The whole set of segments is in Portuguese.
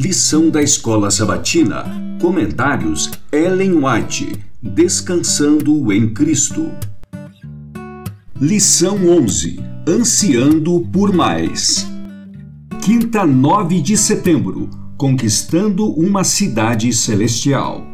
Lição da Escola Sabatina. Comentários Ellen White. Descansando em Cristo. Lição 11. Ansiando por mais. Quinta, 9 de setembro. Conquistando uma cidade celestial.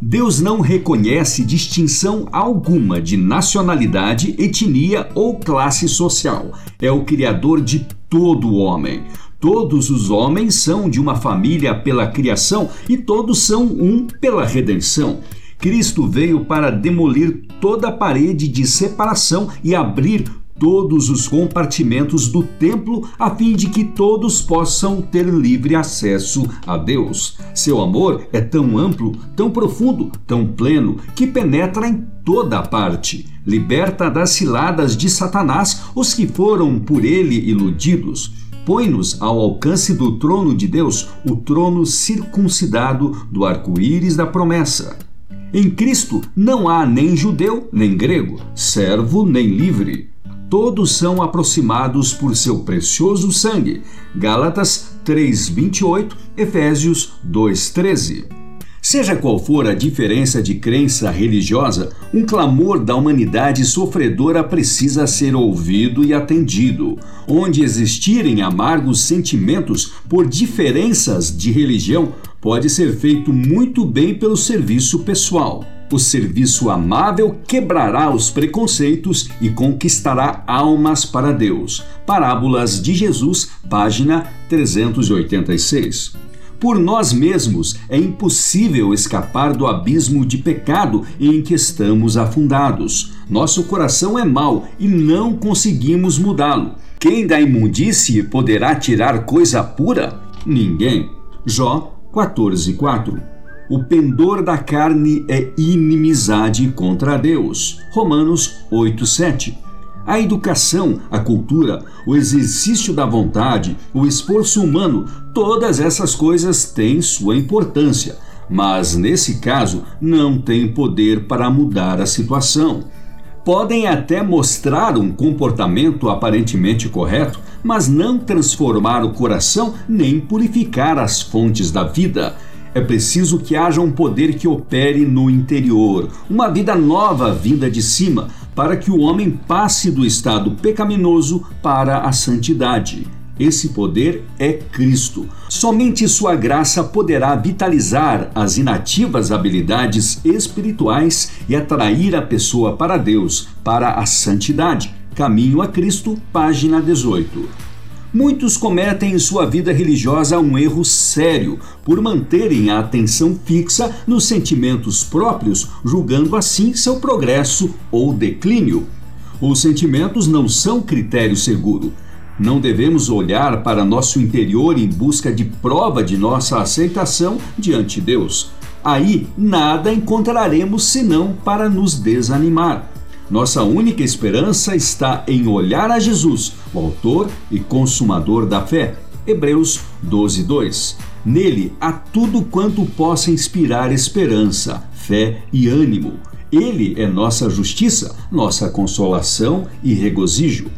Deus não reconhece distinção alguma de nacionalidade, etnia ou classe social. É o Criador de todo o homem. Todos os homens são de uma família pela criação e todos são um pela redenção. Cristo veio para demolir toda a parede de separação e abrir todos os compartimentos do templo a fim de que todos possam ter livre acesso a Deus. Seu amor é tão amplo, tão profundo, tão pleno, que penetra em toda parte. Liberta das ciladas de Satanás os que foram por ele iludidos. Põe-nos ao alcance do trono de Deus, o trono circuncidado do arco-íris da promessa. Em Cristo não há nem judeu, nem grego, servo, nem livre todos são aproximados por seu precioso sangue. Gálatas 3:28, Efésios 2:13. Seja qual for a diferença de crença religiosa, um clamor da humanidade sofredora precisa ser ouvido e atendido. Onde existirem amargos sentimentos por diferenças de religião, pode ser feito muito bem pelo serviço pessoal. O serviço amável quebrará os preconceitos e conquistará almas para Deus. Parábolas de Jesus, página 386. Por nós mesmos é impossível escapar do abismo de pecado em que estamos afundados. Nosso coração é mau e não conseguimos mudá-lo. Quem da imundície poderá tirar coisa pura? Ninguém. Jó 14:4 o pendor da carne é inimizade contra Deus. Romanos 8:7. A educação, a cultura, o exercício da vontade, o esforço humano, todas essas coisas têm sua importância, mas nesse caso não têm poder para mudar a situação. Podem até mostrar um comportamento aparentemente correto, mas não transformar o coração nem purificar as fontes da vida. É preciso que haja um poder que opere no interior, uma vida nova vinda de cima, para que o homem passe do estado pecaminoso para a santidade. Esse poder é Cristo. Somente Sua graça poderá vitalizar as inativas habilidades espirituais e atrair a pessoa para Deus, para a santidade. Caminho a Cristo, página 18. Muitos cometem em sua vida religiosa um erro sério por manterem a atenção fixa nos sentimentos próprios, julgando assim seu progresso ou declínio. Os sentimentos não são critério seguro. Não devemos olhar para nosso interior em busca de prova de nossa aceitação diante de Deus. Aí nada encontraremos senão para nos desanimar. Nossa única esperança está em olhar a Jesus, o autor e consumador da fé. Hebreus 12, 2. Nele há tudo quanto possa inspirar esperança, fé e ânimo. Ele é nossa justiça, nossa consolação e regozijo.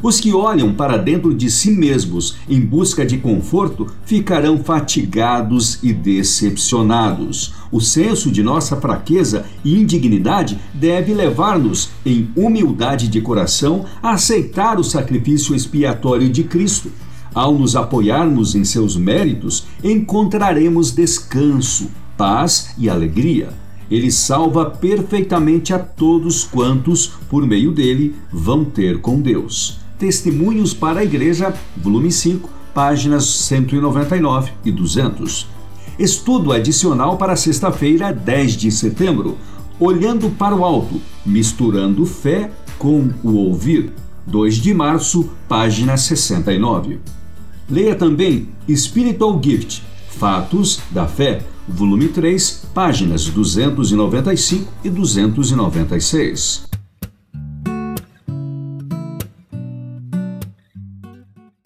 Os que olham para dentro de si mesmos em busca de conforto ficarão fatigados e decepcionados. O senso de nossa fraqueza e indignidade deve levar-nos, em humildade de coração, a aceitar o sacrifício expiatório de Cristo. Ao nos apoiarmos em seus méritos, encontraremos descanso, paz e alegria. Ele salva perfeitamente a todos quantos, por meio dele, vão ter com Deus. Testemunhos para a Igreja, volume 5, páginas 199 e 200. Estudo adicional para sexta-feira, 10 de setembro. Olhando para o alto, misturando fé com o ouvir. 2 de março, página 69. Leia também Spiritual Gift, Fatos da Fé, volume 3, páginas 295 e 296.